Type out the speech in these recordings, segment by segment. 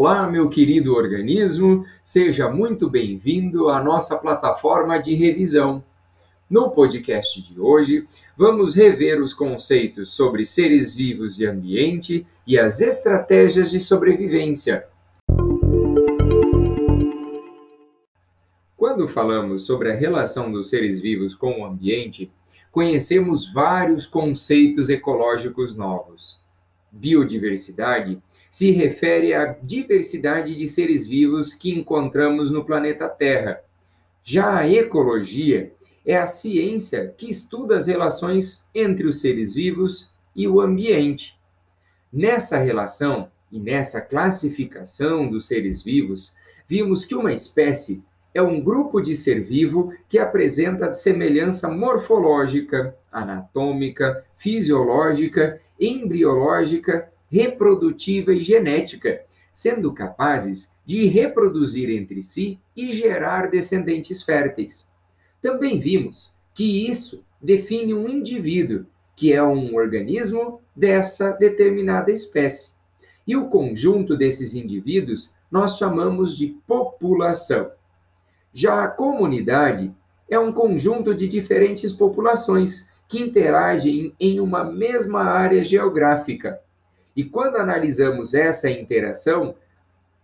Olá, meu querido organismo, seja muito bem-vindo à nossa plataforma de revisão. No podcast de hoje, vamos rever os conceitos sobre seres vivos e ambiente e as estratégias de sobrevivência. Quando falamos sobre a relação dos seres vivos com o ambiente, conhecemos vários conceitos ecológicos novos. Biodiversidade se refere à diversidade de seres vivos que encontramos no planeta Terra. Já a ecologia é a ciência que estuda as relações entre os seres vivos e o ambiente. Nessa relação e nessa classificação dos seres vivos, vimos que uma espécie é um grupo de ser vivo que apresenta semelhança morfológica, anatômica, fisiológica, embriológica reprodutiva e genética, sendo capazes de reproduzir entre si e gerar descendentes férteis. Também vimos que isso define um indivíduo, que é um organismo dessa determinada espécie. E o conjunto desses indivíduos nós chamamos de população. Já a comunidade é um conjunto de diferentes populações que interagem em uma mesma área geográfica, e quando analisamos essa interação,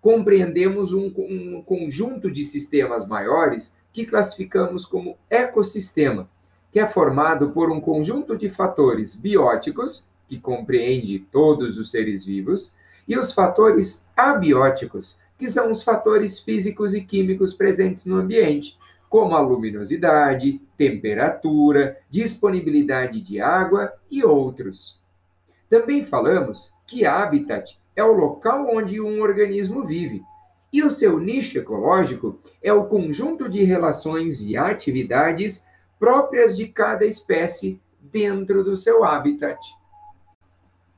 compreendemos um, um conjunto de sistemas maiores que classificamos como ecossistema, que é formado por um conjunto de fatores bióticos, que compreende todos os seres vivos, e os fatores abióticos, que são os fatores físicos e químicos presentes no ambiente, como a luminosidade, temperatura, disponibilidade de água e outros. Também falamos que habitat é o local onde um organismo vive, e o seu nicho ecológico é o conjunto de relações e atividades próprias de cada espécie dentro do seu habitat.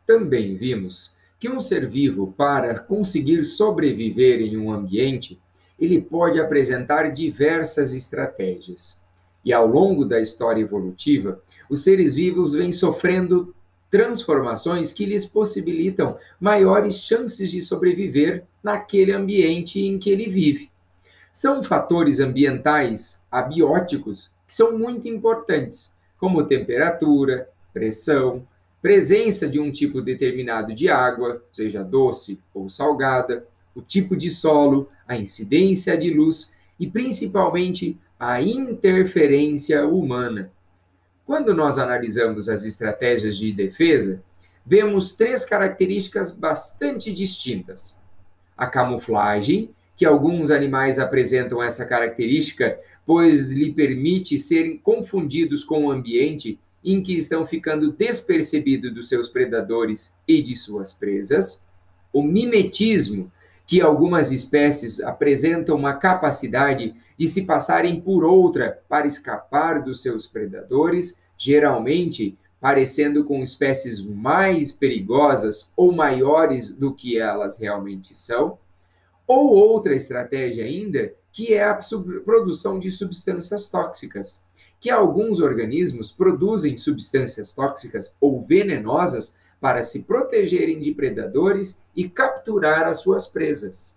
Também vimos que um ser vivo, para conseguir sobreviver em um ambiente, ele pode apresentar diversas estratégias. E ao longo da história evolutiva, os seres vivos vêm sofrendo transformações que lhes possibilitam maiores chances de sobreviver naquele ambiente em que ele vive. São fatores ambientais abióticos que são muito importantes, como temperatura, pressão, presença de um tipo determinado de água, seja doce ou salgada, o tipo de solo, a incidência de luz e principalmente a interferência humana. Quando nós analisamos as estratégias de defesa, vemos três características bastante distintas. A camuflagem, que alguns animais apresentam essa característica, pois lhe permite serem confundidos com o ambiente em que estão ficando despercebidos dos seus predadores e de suas presas. O mimetismo, que algumas espécies apresentam uma capacidade de se passarem por outra para escapar dos seus predadores, geralmente parecendo com espécies mais perigosas ou maiores do que elas realmente são. Ou outra estratégia ainda, que é a produção de substâncias tóxicas, que alguns organismos produzem substâncias tóxicas ou venenosas para se protegerem de predadores e capturar as suas presas.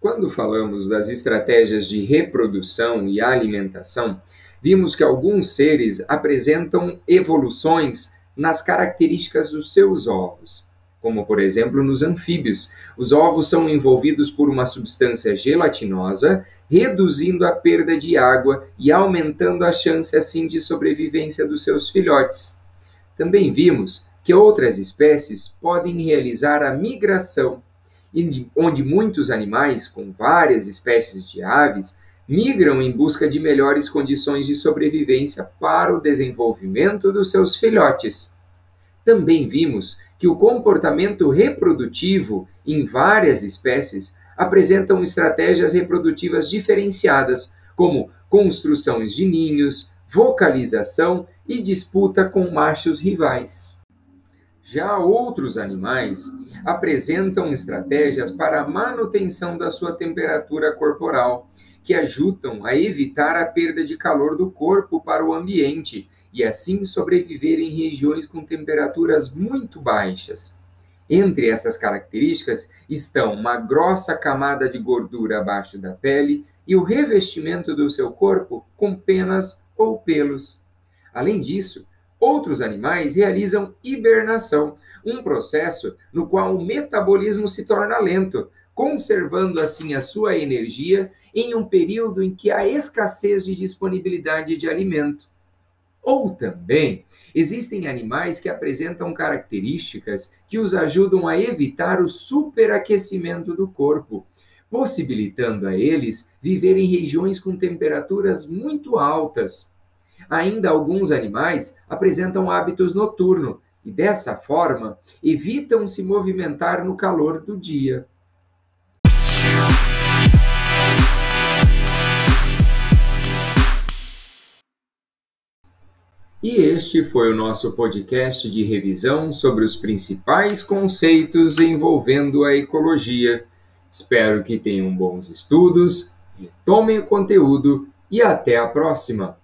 Quando falamos das estratégias de reprodução e alimentação, vimos que alguns seres apresentam evoluções nas características dos seus ovos, como por exemplo nos anfíbios. Os ovos são envolvidos por uma substância gelatinosa, reduzindo a perda de água e aumentando a chance assim de sobrevivência dos seus filhotes. Também vimos que outras espécies podem realizar a migração, onde muitos animais, com várias espécies de aves, migram em busca de melhores condições de sobrevivência para o desenvolvimento dos seus filhotes. Também vimos que o comportamento reprodutivo em várias espécies apresentam estratégias reprodutivas diferenciadas, como construções de ninhos, vocalização e disputa com machos rivais. Já outros animais apresentam estratégias para a manutenção da sua temperatura corporal, que ajudam a evitar a perda de calor do corpo para o ambiente e assim sobreviver em regiões com temperaturas muito baixas. Entre essas características estão uma grossa camada de gordura abaixo da pele e o revestimento do seu corpo com penas ou pelos. Além disso, outros animais realizam hibernação, um processo no qual o metabolismo se torna lento, conservando assim a sua energia em um período em que há escassez de disponibilidade de alimento. Ou também existem animais que apresentam características que os ajudam a evitar o superaquecimento do corpo, possibilitando a eles viver em regiões com temperaturas muito altas. Ainda alguns animais apresentam hábitos noturnos e, dessa forma, evitam se movimentar no calor do dia. E este foi o nosso podcast de revisão sobre os principais conceitos envolvendo a ecologia. Espero que tenham bons estudos, retomem o conteúdo e até a próxima!